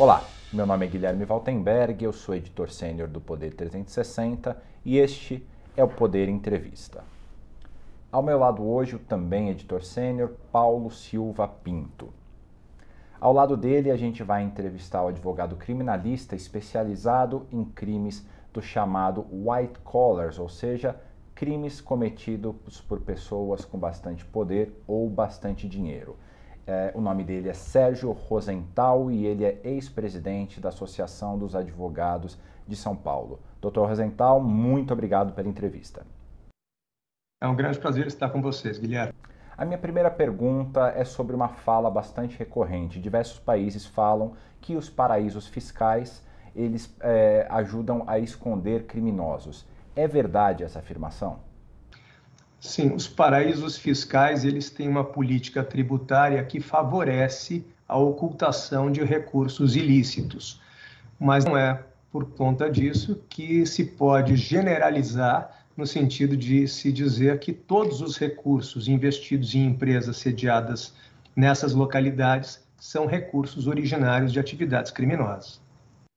Olá, meu nome é Guilherme Valtenberg, eu sou editor sênior do Poder 360 e este é o Poder Entrevista. Ao meu lado hoje, o também editor sênior Paulo Silva Pinto. Ao lado dele, a gente vai entrevistar o advogado criminalista especializado em crimes do chamado white collars, ou seja, crimes cometidos por pessoas com bastante poder ou bastante dinheiro. É, o nome dele é Sérgio Rosenthal e ele é ex-presidente da Associação dos Advogados de São Paulo. Doutor Rosenthal, muito obrigado pela entrevista. É um grande prazer estar com vocês, Guilherme. A minha primeira pergunta é sobre uma fala bastante recorrente. Diversos países falam que os paraísos fiscais eles é, ajudam a esconder criminosos. É verdade essa afirmação? Sim, os paraísos fiscais eles têm uma política tributária que favorece a ocultação de recursos ilícitos, mas não é por conta disso que se pode generalizar no sentido de se dizer que todos os recursos investidos em empresas sediadas nessas localidades são recursos originários de atividades criminosas.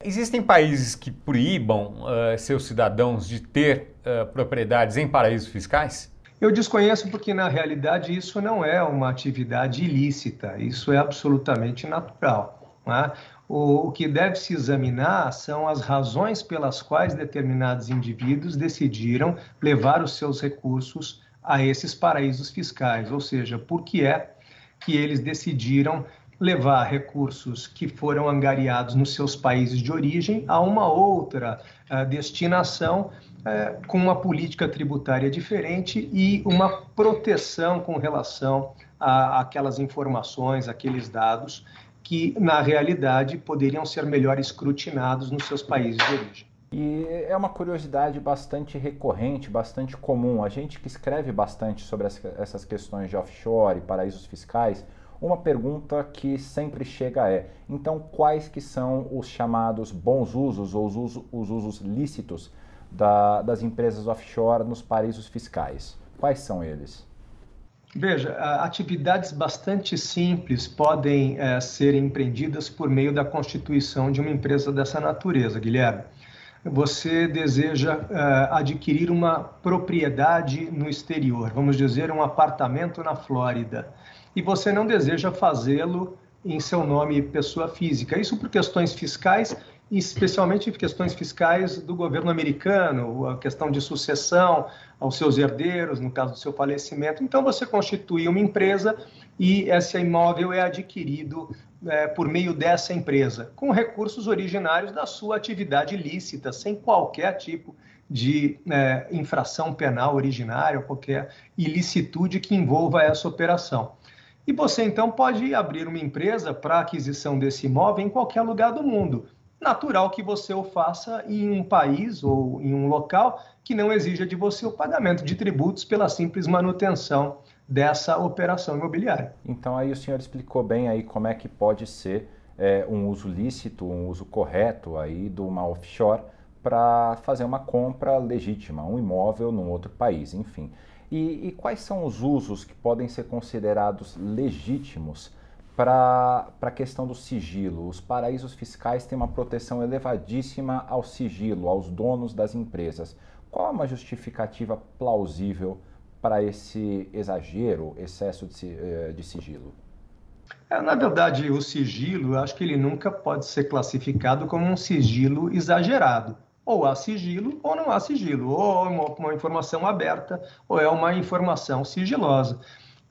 Existem países que proíbam uh, seus cidadãos de ter uh, propriedades em paraísos fiscais? Eu desconheço porque, na realidade, isso não é uma atividade ilícita, isso é absolutamente natural. Né? O, o que deve se examinar são as razões pelas quais determinados indivíduos decidiram levar os seus recursos a esses paraísos fiscais, ou seja, por que é que eles decidiram levar recursos que foram angariados nos seus países de origem a uma outra uh, destinação é, com uma política tributária diferente e uma proteção com relação a aquelas informações, aqueles dados que, na realidade, poderiam ser melhor escrutinados nos seus países de origem. E é uma curiosidade bastante recorrente, bastante comum. A gente que escreve bastante sobre essas questões de offshore, paraísos fiscais, uma pergunta que sempre chega é: então quais que são os chamados bons usos ou os usos, os usos lícitos da, das empresas offshore nos paraísos fiscais. Quais são eles? Veja, atividades bastante simples podem é, ser empreendidas por meio da constituição de uma empresa dessa natureza, Guilherme. Você deseja é, adquirir uma propriedade no exterior, vamos dizer, um apartamento na Flórida, e você não deseja fazê-lo em seu nome pessoa física. Isso por questões fiscais especialmente questões fiscais do governo americano, a questão de sucessão aos seus herdeiros, no caso do seu falecimento. Então, você constitui uma empresa e esse imóvel é adquirido é, por meio dessa empresa, com recursos originários da sua atividade ilícita, sem qualquer tipo de é, infração penal originária, qualquer ilicitude que envolva essa operação. E você então pode abrir uma empresa para aquisição desse imóvel em qualquer lugar do mundo natural que você o faça em um país ou em um local que não exija de você o pagamento de tributos pela simples manutenção dessa operação imobiliária. Então aí o senhor explicou bem aí como é que pode ser é, um uso lícito, um uso correto aí de uma offshore para fazer uma compra legítima, um imóvel num outro país, enfim. E, e quais são os usos que podem ser considerados legítimos para a questão do sigilo. Os paraísos fiscais têm uma proteção elevadíssima ao sigilo, aos donos das empresas. Qual é uma justificativa plausível para esse exagero, excesso de, eh, de sigilo? É, na verdade, o sigilo, acho que ele nunca pode ser classificado como um sigilo exagerado. Ou há sigilo ou não há sigilo. Ou é uma, uma informação aberta ou é uma informação sigilosa.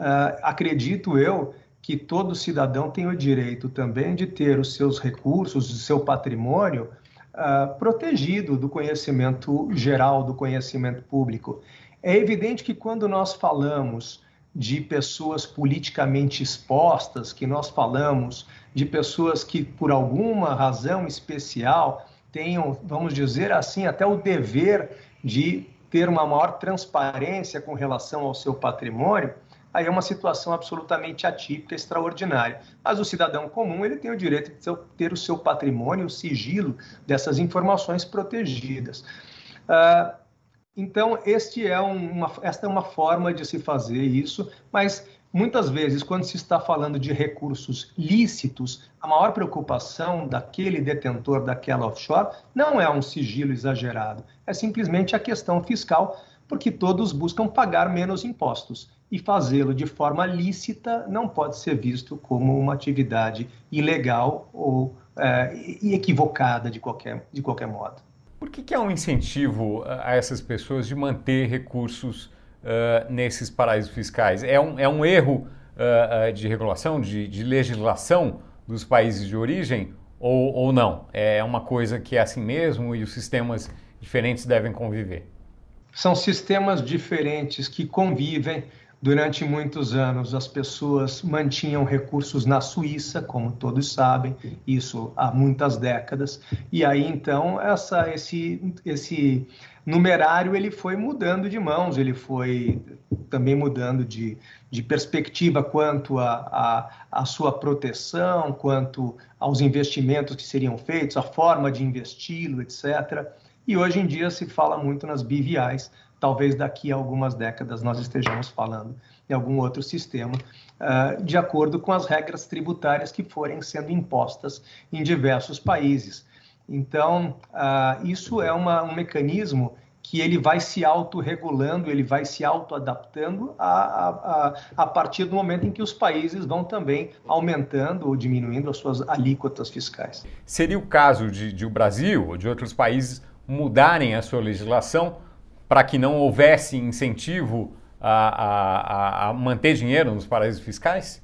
Uh, acredito eu que todo cidadão tem o direito também de ter os seus recursos, o seu patrimônio uh, protegido do conhecimento geral, do conhecimento público. É evidente que quando nós falamos de pessoas politicamente expostas, que nós falamos de pessoas que, por alguma razão especial, tenham, vamos dizer assim, até o dever de ter uma maior transparência com relação ao seu patrimônio, aí é uma situação absolutamente atípica, extraordinária. Mas o cidadão comum ele tem o direito de ter o seu patrimônio, o sigilo dessas informações protegidas. Uh, então, este é uma, esta é uma forma de se fazer isso, mas muitas vezes, quando se está falando de recursos lícitos, a maior preocupação daquele detentor daquela offshore não é um sigilo exagerado, é simplesmente a questão fiscal, porque todos buscam pagar menos impostos e fazê-lo de forma lícita não pode ser visto como uma atividade ilegal ou é, equivocada de qualquer, de qualquer modo. Por que, que há um incentivo a essas pessoas de manter recursos uh, nesses paraísos fiscais? É um, é um erro uh, de regulação, de, de, legislação dos países de origem ou, ou não? É uma coisa que é assim mesmo e os sistemas diferentes devem conviver? São sistemas diferentes que convivem Durante muitos anos, as pessoas mantinham recursos na Suíça, como todos sabem, isso há muitas décadas. E aí, então, essa, esse, esse numerário ele foi mudando de mãos, ele foi também mudando de, de perspectiva quanto à sua proteção, quanto aos investimentos que seriam feitos, a forma de investi-lo, etc. E hoje em dia se fala muito nas BVIs, talvez daqui a algumas décadas nós estejamos falando em algum outro sistema, uh, de acordo com as regras tributárias que forem sendo impostas em diversos países. Então, uh, isso é uma, um mecanismo que ele vai se autorregulando, ele vai se autoadaptando a, a, a, partir do momento em que os países vão também aumentando ou diminuindo as suas alíquotas fiscais. Seria o caso de, de o Brasil ou de outros países mudarem a sua legislação para que não houvesse incentivo a, a, a manter dinheiro nos paraísos fiscais?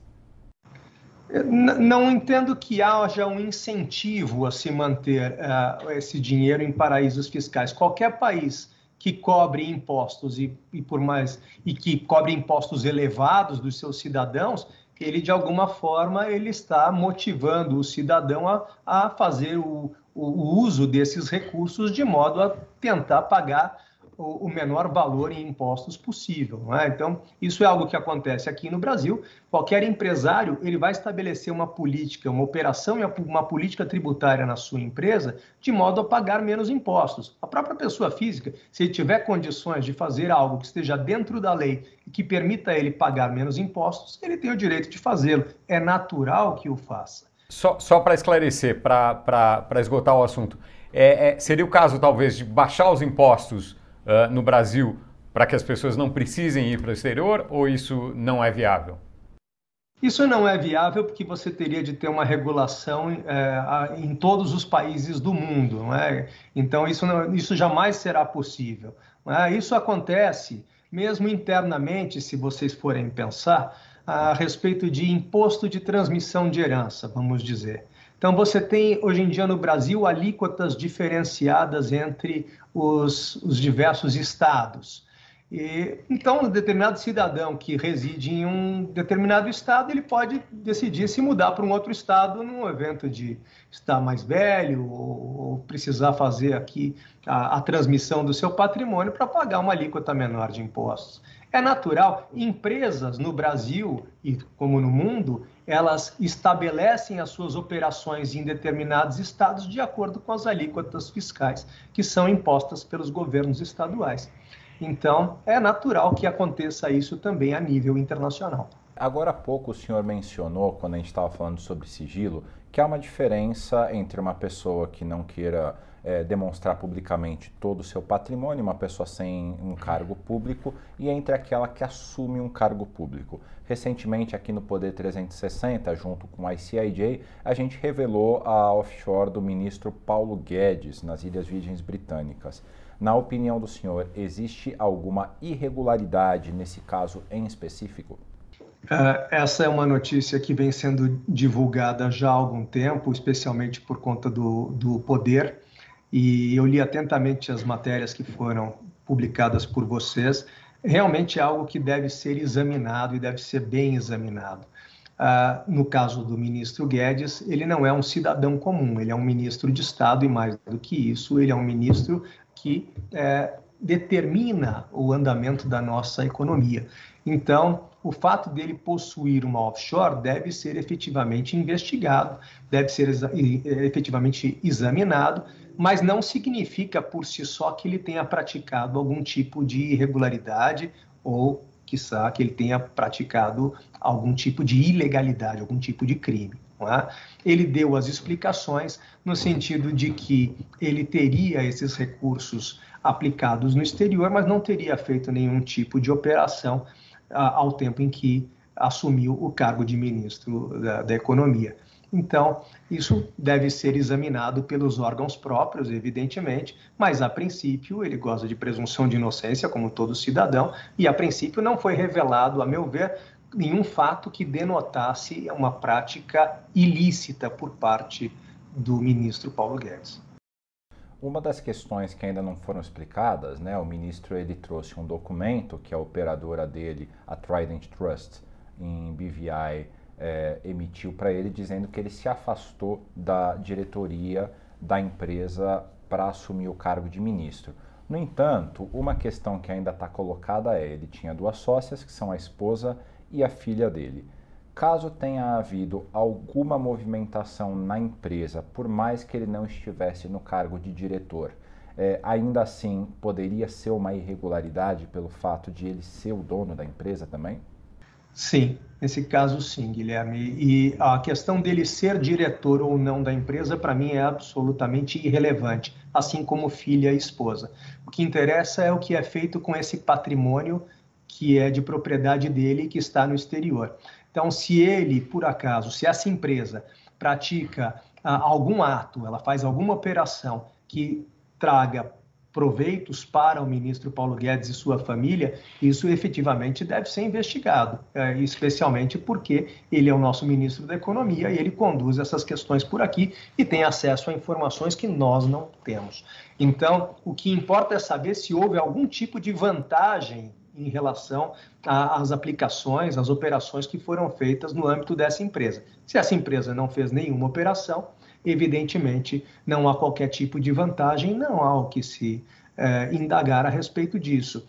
Não entendo que haja um incentivo a se manter uh, esse dinheiro em paraísos fiscais. Qualquer país que cobre impostos e, e, por mais e que cobre impostos elevados dos seus cidadãos, ele de alguma forma ele está motivando o cidadão a, a fazer o, o uso desses recursos de modo a tentar pagar o menor valor em impostos possível. É? Então, isso é algo que acontece aqui no Brasil. Qualquer empresário ele vai estabelecer uma política, uma operação e uma política tributária na sua empresa de modo a pagar menos impostos. A própria pessoa física, se ele tiver condições de fazer algo que esteja dentro da lei e que permita ele pagar menos impostos, ele tem o direito de fazê-lo. É natural que o faça. Só, só para esclarecer, para esgotar o assunto, é, é, seria o caso talvez de baixar os impostos uh, no Brasil para que as pessoas não precisem ir para o exterior ou isso não é viável? Isso não é viável porque você teria de ter uma regulação é, em todos os países do mundo, não é? Então isso, não, isso jamais será possível. É? Isso acontece mesmo internamente, se vocês forem pensar a respeito de imposto de transmissão de herança, vamos dizer. Então, você tem hoje em dia no Brasil alíquotas diferenciadas entre os, os diversos estados. E, então, um determinado cidadão que reside em um determinado estado, ele pode decidir se mudar para um outro estado num evento de estar mais velho ou, ou precisar fazer aqui a, a transmissão do seu patrimônio para pagar uma alíquota menor de impostos. É natural, empresas no Brasil e como no mundo, elas estabelecem as suas operações em determinados estados de acordo com as alíquotas fiscais que são impostas pelos governos estaduais. Então, é natural que aconteça isso também a nível internacional. Agora há pouco o senhor mencionou, quando a gente estava falando sobre sigilo, que há uma diferença entre uma pessoa que não queira é, demonstrar publicamente todo o seu patrimônio, uma pessoa sem um cargo público, e entre aquela que assume um cargo público. Recentemente, aqui no Poder 360, junto com a ICIJ, a gente revelou a offshore do ministro Paulo Guedes, nas Ilhas Virgens Britânicas. Na opinião do senhor, existe alguma irregularidade nesse caso em específico? Uh, essa é uma notícia que vem sendo divulgada já há algum tempo, especialmente por conta do, do poder e eu li atentamente as matérias que foram publicadas por vocês. Realmente é algo que deve ser examinado e deve ser bem examinado. Ah, no caso do ministro Guedes, ele não é um cidadão comum, ele é um ministro de Estado e, mais do que isso, ele é um ministro que é, determina o andamento da nossa economia. Então, o fato dele possuir uma offshore deve ser efetivamente investigado, deve ser efetivamente examinado, mas não significa por si só que ele tenha praticado algum tipo de irregularidade ou quiçá que ele tenha praticado algum tipo de ilegalidade, algum tipo de crime. É? Ele deu as explicações no sentido de que ele teria esses recursos aplicados no exterior, mas não teria feito nenhum tipo de operação ah, ao tempo em que assumiu o cargo de ministro da, da Economia. Então, isso deve ser examinado pelos órgãos próprios, evidentemente, mas a princípio ele goza de presunção de inocência, como todo cidadão, e a princípio não foi revelado, a meu ver, nenhum fato que denotasse uma prática ilícita por parte do ministro Paulo Guedes. Uma das questões que ainda não foram explicadas, né, o ministro ele trouxe um documento que a operadora dele, a Trident Trust, em BVI, é, emitiu para ele dizendo que ele se afastou da diretoria da empresa para assumir o cargo de ministro. No entanto, uma questão que ainda está colocada é: ele tinha duas sócias, que são a esposa e a filha dele. Caso tenha havido alguma movimentação na empresa, por mais que ele não estivesse no cargo de diretor, é, ainda assim poderia ser uma irregularidade pelo fato de ele ser o dono da empresa também? Sim, nesse caso sim, Guilherme. E a questão dele ser diretor ou não da empresa, para mim, é absolutamente irrelevante, assim como filha e esposa. O que interessa é o que é feito com esse patrimônio que é de propriedade dele e que está no exterior. Então, se ele, por acaso, se essa empresa pratica ah, algum ato, ela faz alguma operação que traga proveitos para o ministro Paulo Guedes e sua família, isso efetivamente deve ser investigado, é, especialmente porque ele é o nosso ministro da Economia e ele conduz essas questões por aqui e tem acesso a informações que nós não temos. Então, o que importa é saber se houve algum tipo de vantagem em relação às aplicações, às operações que foram feitas no âmbito dessa empresa. Se essa empresa não fez nenhuma operação, evidentemente não há qualquer tipo de vantagem, não há o que se é, indagar a respeito disso.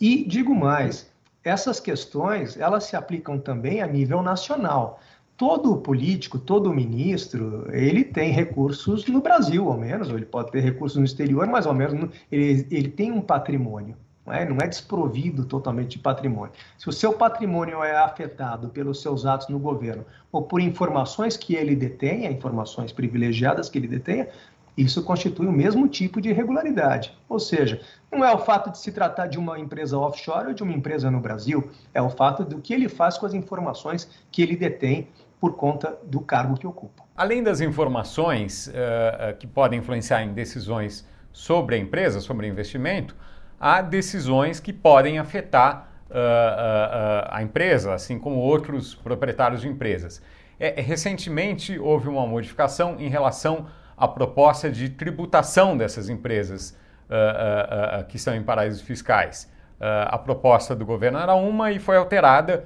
E digo mais, essas questões elas se aplicam também a nível nacional. Todo político, todo ministro, ele tem recursos no Brasil, ao menos, ou ele pode ter recursos no exterior, mas ao menos ele, ele tem um patrimônio não é, não é desprovido totalmente de patrimônio. Se o seu patrimônio é afetado pelos seus atos no governo ou por informações que ele detenha, informações privilegiadas que ele detenha, isso constitui o mesmo tipo de irregularidade. Ou seja, não é o fato de se tratar de uma empresa offshore ou de uma empresa no Brasil, é o fato do que ele faz com as informações que ele detém por conta do cargo que ocupa. Além das informações uh, que podem influenciar em decisões sobre a empresa, sobre investimento, há decisões que podem afetar uh, uh, a empresa, assim como outros proprietários de empresas. É, recentemente houve uma modificação em relação à proposta de tributação dessas empresas uh, que estão em paraísos fiscais. a proposta do governo era uma e foi alterada,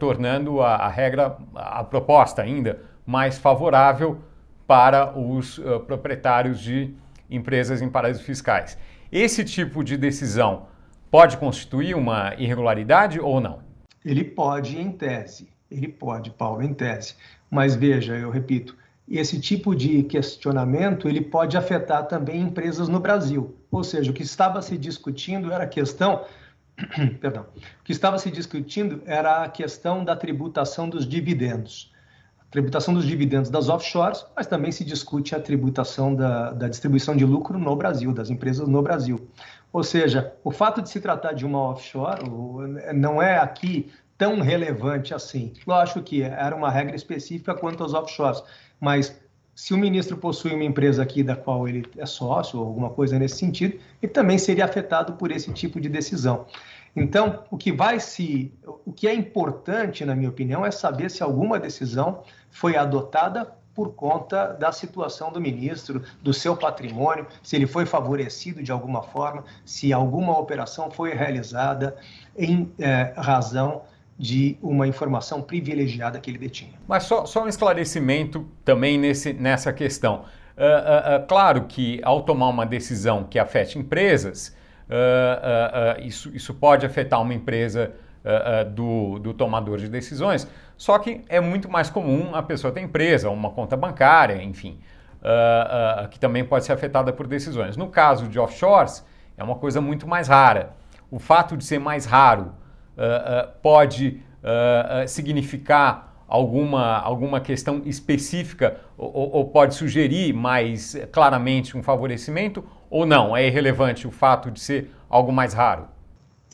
tornando a, a, regra, a proposta ainda mais favorável para os proprietários de empresas em paraísos fiscais. Esse tipo de decisão pode constituir uma irregularidade ou não? Ele pode, em tese. Ele pode, Paulo, em tese. Mas veja, eu repito, esse tipo de questionamento ele pode afetar também empresas no Brasil. Ou seja, o que estava se discutindo era a questão, perdão, o que estava se discutindo era a questão da tributação dos dividendos tributação dos dividendos das offshores, mas também se discute a tributação da, da, distribuição de lucro no Brasil, das empresas no Brasil. Ou seja, o fato de se tratar de uma offshore não é aqui tão relevante assim. Lógico que era uma regra específica quanto aos offshores, mas se o ministro possui uma empresa aqui da qual ele é sócio ou alguma coisa nesse sentido, ele também seria afetado por esse tipo de decisão. Então, o que vai se, o que é importante, na minha opinião, é saber se alguma decisão foi adotada por conta da situação do ministro, do seu patrimônio, se ele foi favorecido de alguma forma, se alguma operação foi realizada em é, razão de uma informação privilegiada que ele detinha. Mas só, só um esclarecimento também nesse, nessa questão. Uh, uh, uh, claro que ao tomar uma decisão que afete empresas, uh, uh, isso, isso pode afetar uma empresa do, do tomador de decisões, só que é muito mais comum a pessoa ter empresa, uma conta bancária, enfim, que também pode ser afetada por decisões. No caso de offshores, é uma coisa muito mais rara. O fato de ser mais raro pode significar alguma, alguma questão específica ou, ou, pode sugerir mais claramente um favorecimento ou não? É irrelevante o fato de ser algo mais raro?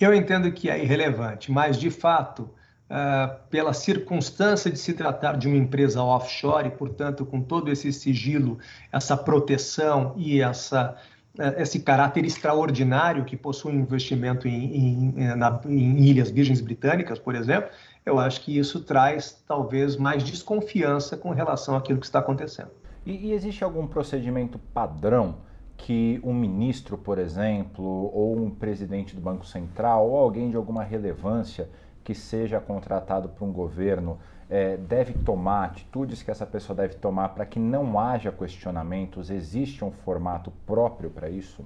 Eu entendo que é irrelevante, mas de fato, uh, pela circunstância de se tratar de uma empresa offshore, e, portanto, com todo esse sigilo, essa proteção e essa, uh, esse caráter extraordinário que possui um investimento em, em, na, em Ilhas Virgens Britânicas, por exemplo, eu acho que isso traz talvez mais desconfiança com relação àquilo que está acontecendo. E, e existe algum procedimento padrão que um ministro, por exemplo, ou um presidente do Banco Central, ou alguém de alguma relevância que seja contratado por um governo é, deve tomar, atitudes que essa pessoa deve tomar para que não haja questionamentos? Existe um formato próprio para isso?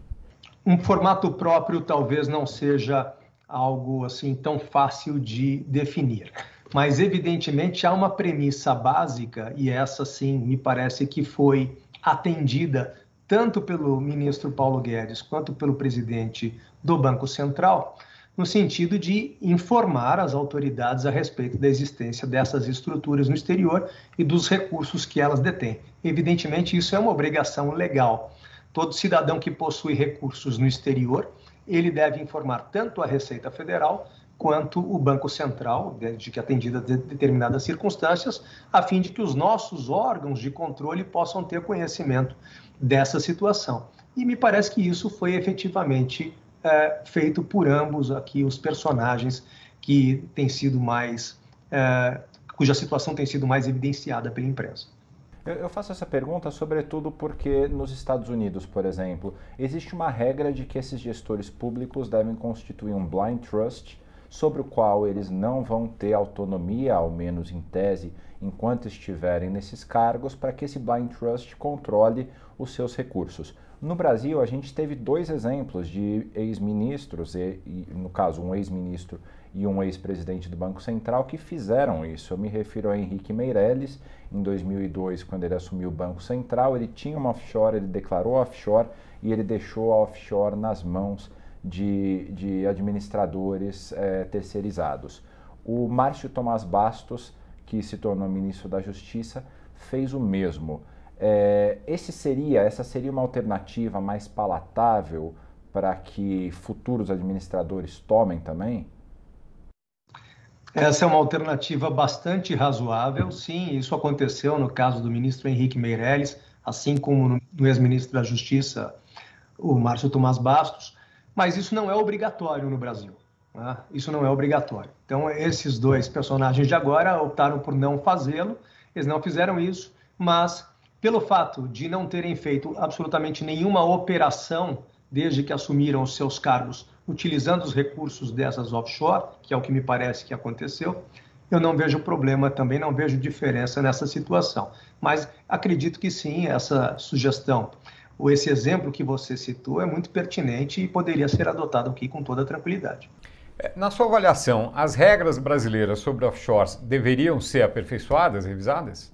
Um formato próprio talvez não seja algo assim tão fácil de definir. Mas, evidentemente, há uma premissa básica, e essa sim me parece que foi atendida tanto pelo ministro Paulo Guedes quanto pelo presidente do Banco Central, no sentido de informar as autoridades a respeito da existência dessas estruturas no exterior e dos recursos que elas detêm. Evidentemente, isso é uma obrigação legal. Todo cidadão que possui recursos no exterior ele deve informar tanto a Receita Federal quanto o Banco Central, desde que atendida de determinadas circunstâncias, a fim de que os nossos órgãos de controle possam ter conhecimento dessa situação. E me parece que isso foi efetivamente é, feito por ambos aqui, os personagens que têm sido mais, é, cuja situação tem sido mais evidenciada pela imprensa. Eu, faço essa pergunta sobretudo porque nos Estados Unidos, por exemplo, existe uma regra de que esses gestores públicos devem constituir um blind trust sobre o qual eles não vão ter autonomia, ao menos em tese, enquanto estiverem nesses cargos, para que esse blind trust controle os seus recursos. No Brasil, a gente teve dois exemplos de ex-ministros, e, e, no caso, um ex-ministro e um ex-presidente do Banco Central, que fizeram isso. Eu me refiro a Henrique Meirelles, em 2002, quando ele assumiu o Banco Central, ele tinha uma offshore, ele declarou offshore e ele deixou a offshore nas mãos de, de administradores é, terceirizados. O Márcio Tomás Bastos, que se tornou ministro da Justiça, fez o mesmo. É, esse seria, essa seria uma alternativa mais palatável para que futuros administradores tomem também? Essa é uma alternativa bastante razoável. Sim, isso aconteceu no caso do ministro Henrique Meirelles, assim como no ex-ministro da Justiça, o Márcio Tomás Bastos, mas isso não é obrigatório no Brasil. Né? Isso não é obrigatório. Então, esses dois personagens de agora optaram por não fazê-lo, eles não fizeram isso, mas pelo fato de não terem feito absolutamente nenhuma operação desde que assumiram os seus cargos, utilizando os recursos dessas offshore, que é o que me parece que aconteceu, eu não vejo problema, também não vejo diferença nessa situação. Mas acredito que sim, essa sugestão, esse exemplo que você citou, é muito pertinente e poderia ser adotado aqui com toda tranquilidade. É, na sua avaliação, as regras brasileiras sobre offshores deveriam ser aperfeiçoadas, revisadas?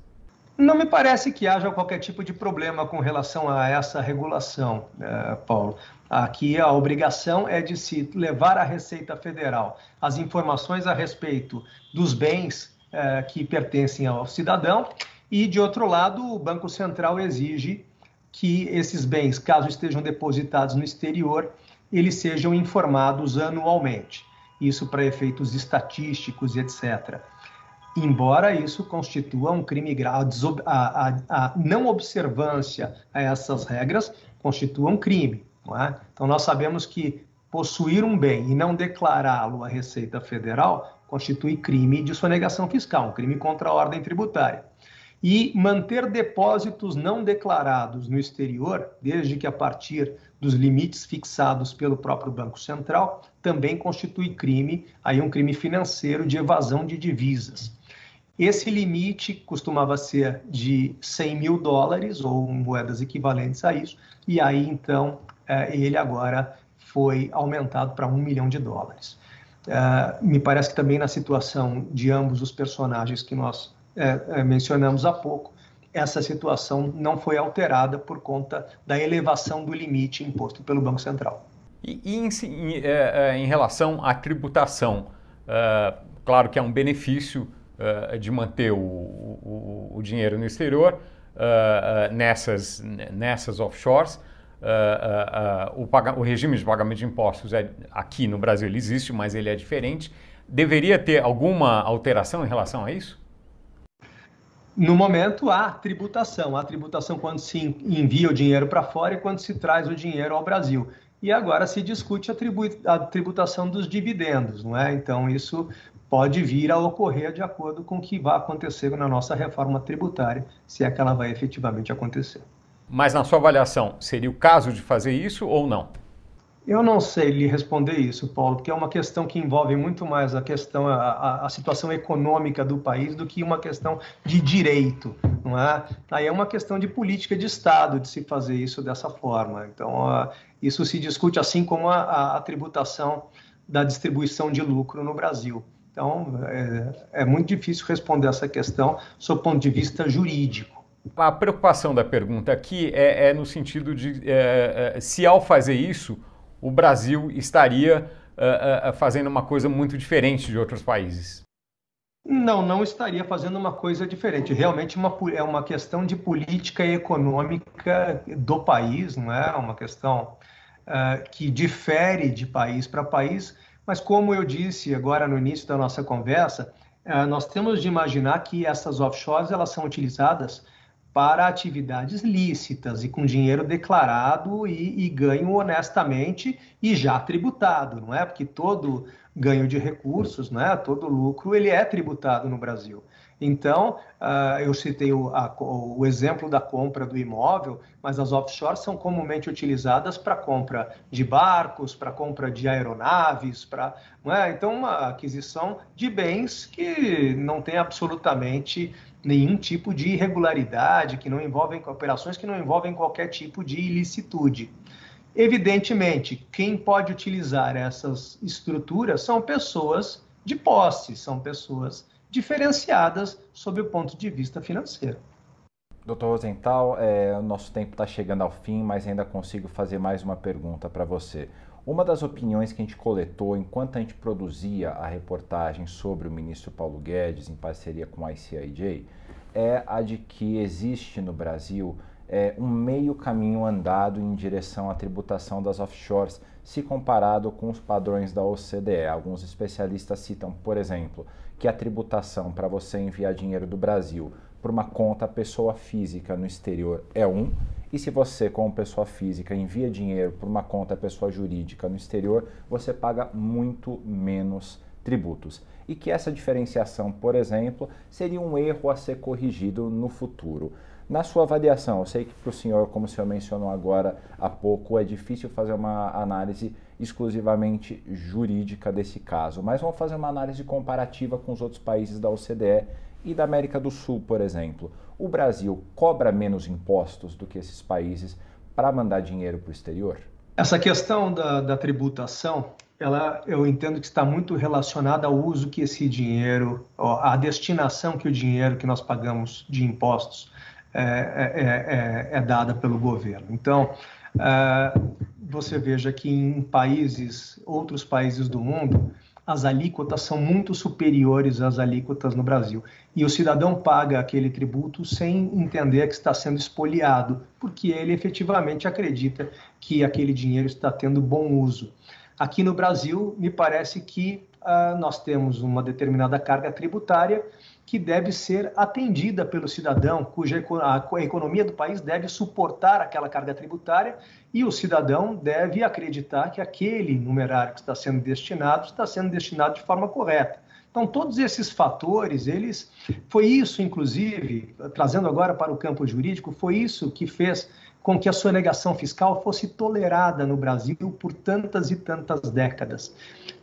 Não me parece que haja qualquer tipo de problema com relação a essa regulação, eh, Paulo. Aqui a obrigação é de se levar à Receita Federal as informações a respeito dos bens eh, que pertencem ao cidadão e, de outro lado, o Banco Central exige que esses bens, caso estejam depositados no exterior, eles sejam informados anualmente. Isso para efeitos estatísticos e etc embora isso constitua um crime grave, a, a, a, não observância a essas regras constitua um crime. É? Então, nós sabemos que possuir um bem e não declará-lo à Receita Federal constitui crime de sonegação fiscal, um crime contra a ordem tributária. E manter depósitos não declarados no exterior, desde que a partir dos limites fixados pelo próprio Banco Central, também constitui crime, aí um crime financeiro de evasão de divisas. Esse limite costumava ser de 100 mil dólares ou moedas equivalentes a isso, e aí então é, ele agora foi aumentado para um milhão de dólares. É, me parece que também na situação de ambos os personagens que nós é, mencionamos há pouco, essa situação não foi alterada por conta da elevação do limite imposto pelo Banco Central. E, e em, em, em relação à tributação, Uh, claro que é um benefício uh, de manter o, o, o, dinheiro no exterior uh, nessas, nessas offshores. O, o, regime de pagamento de impostos é, aqui no Brasil ele existe, mas ele é diferente. Deveria ter alguma alteração em relação a isso? No momento, há tributação. Há tributação quando se envia o dinheiro para fora e quando se traz o dinheiro ao Brasil e agora se discute a, tributação dos dividendos, não é? Então, isso pode vir a ocorrer de acordo com o que vai acontecer na nossa reforma tributária, se é que ela vai efetivamente acontecer. Mas, na sua avaliação, seria o caso de fazer isso ou não? Eu não sei lhe responder isso, Paulo, porque é uma questão que envolve muito mais a questão, a, a, situação econômica do país do que uma questão de direito, não é? Aí é uma questão de política de Estado de se fazer isso dessa forma. Então, isso se discute assim como a, a, tributação da distribuição de lucro no Brasil. Então, é, é muito difícil responder essa questão sob ponto de vista jurídico. A preocupação da pergunta aqui é, é no sentido de é, é se ao fazer isso o Brasil estaria uh, uh, fazendo uma coisa muito diferente de outros países? Não, não estaria fazendo uma coisa diferente. Realmente uma, é uma questão de política econômica do país, não é? Uma questão uh, que difere de país para país. Mas como eu disse agora no início da nossa conversa, nós temos de imaginar que essas offshores elas são utilizadas para atividades lícitas e com dinheiro declarado e, e, ganho honestamente e já tributado, não é? Porque todo ganho de recursos, não é? Todo lucro ele é tributado no Brasil. Então, uh, eu citei o, a, o, exemplo da compra do imóvel, mas as offshores são comumente utilizadas para compra de barcos, para compra de aeronaves, para, é? então uma aquisição de bens que não tem absolutamente nenhum tipo de irregularidade, que não envolvem operações que não envolvem qualquer tipo de ilicitude. Evidentemente, quem pode utilizar essas estruturas são pessoas de posse, são pessoas diferenciadas sob o ponto de vista financeiro. Doutor Rosenthal, é, o nosso tempo está chegando ao fim, mas ainda consigo fazer mais uma pergunta para você. Uma das opiniões que a gente coletou enquanto a gente produzia a reportagem sobre o ministro Paulo Guedes em parceria com a ICIJ é a de que existe no Brasil é, um meio caminho andado em direção à tributação das offshores, se comparado com os padrões da OCDE. Alguns especialistas citam, por exemplo, que a tributação para você enviar dinheiro do Brasil por uma conta pessoa física no exterior é um e se você, como pessoa física, envia dinheiro por uma conta pessoa jurídica no exterior, você paga muito menos tributos. E que essa diferenciação, por exemplo, seria um erro a ser corrigido no futuro. Na sua avaliação, eu sei que para o senhor, como o senhor mencionou agora há pouco, é difícil fazer uma análise exclusivamente jurídica desse caso, mas vamos fazer uma análise comparativa com os outros países da OCDE e da América do Sul, por exemplo o Brasil cobra menos impostos do que esses países para mandar dinheiro para o exterior? Essa questão da, da, tributação, ela, eu entendo que está muito relacionada ao uso que esse dinheiro, a destinação que o dinheiro que nós pagamos de impostos é, é, é, é dada pelo governo. Então, é, você veja que em países, outros países do mundo, as alíquotas são muito superiores às alíquotas no Brasil. E o cidadão paga aquele tributo sem entender que está sendo expoliado, porque ele efetivamente acredita que aquele dinheiro está tendo bom uso. Aqui no Brasil, me parece que uh, nós temos uma determinada carga tributária que deve ser atendida pelo cidadão, cuja a economia do país deve suportar aquela carga tributária e o cidadão deve acreditar que aquele numerário que está sendo destinado está sendo destinado de forma correta. Então, todos esses fatores, eles. Foi isso, inclusive, trazendo agora para o campo jurídico, foi isso que fez com que a sonegação fiscal fosse tolerada no Brasil por tantas e tantas décadas.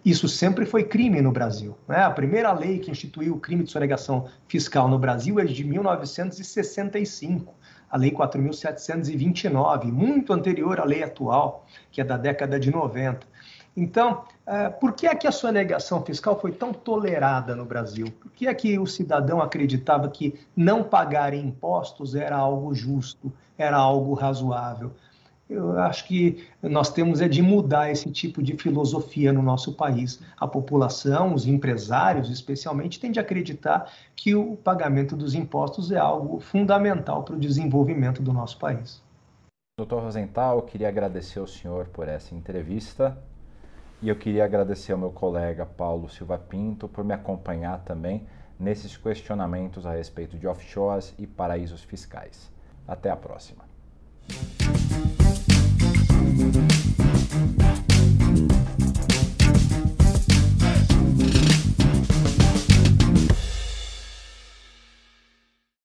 Isso sempre foi crime no Brasil. Né? A primeira lei que instituiu o crime de sonegação fiscal no Brasil é de 1965, a Lei 4.729, muito anterior à lei atual, que é da década de 90. Então, é, por que é que a sonegação fiscal foi tão tolerada no Brasil? Por que é que o cidadão acreditava que não pagar impostos era algo justo, era algo razoável? eu acho que nós temos é de mudar esse tipo de filosofia no nosso país. A população, os empresários especialmente, têm de acreditar que o pagamento dos impostos é algo fundamental para o desenvolvimento do nosso país. Doutor Rosenthal, queria agradecer ao senhor por essa entrevista e eu queria agradecer ao meu colega Paulo Silva Pinto por me acompanhar também nesses questionamentos a respeito de offshores e paraísos fiscais. Até a próxima.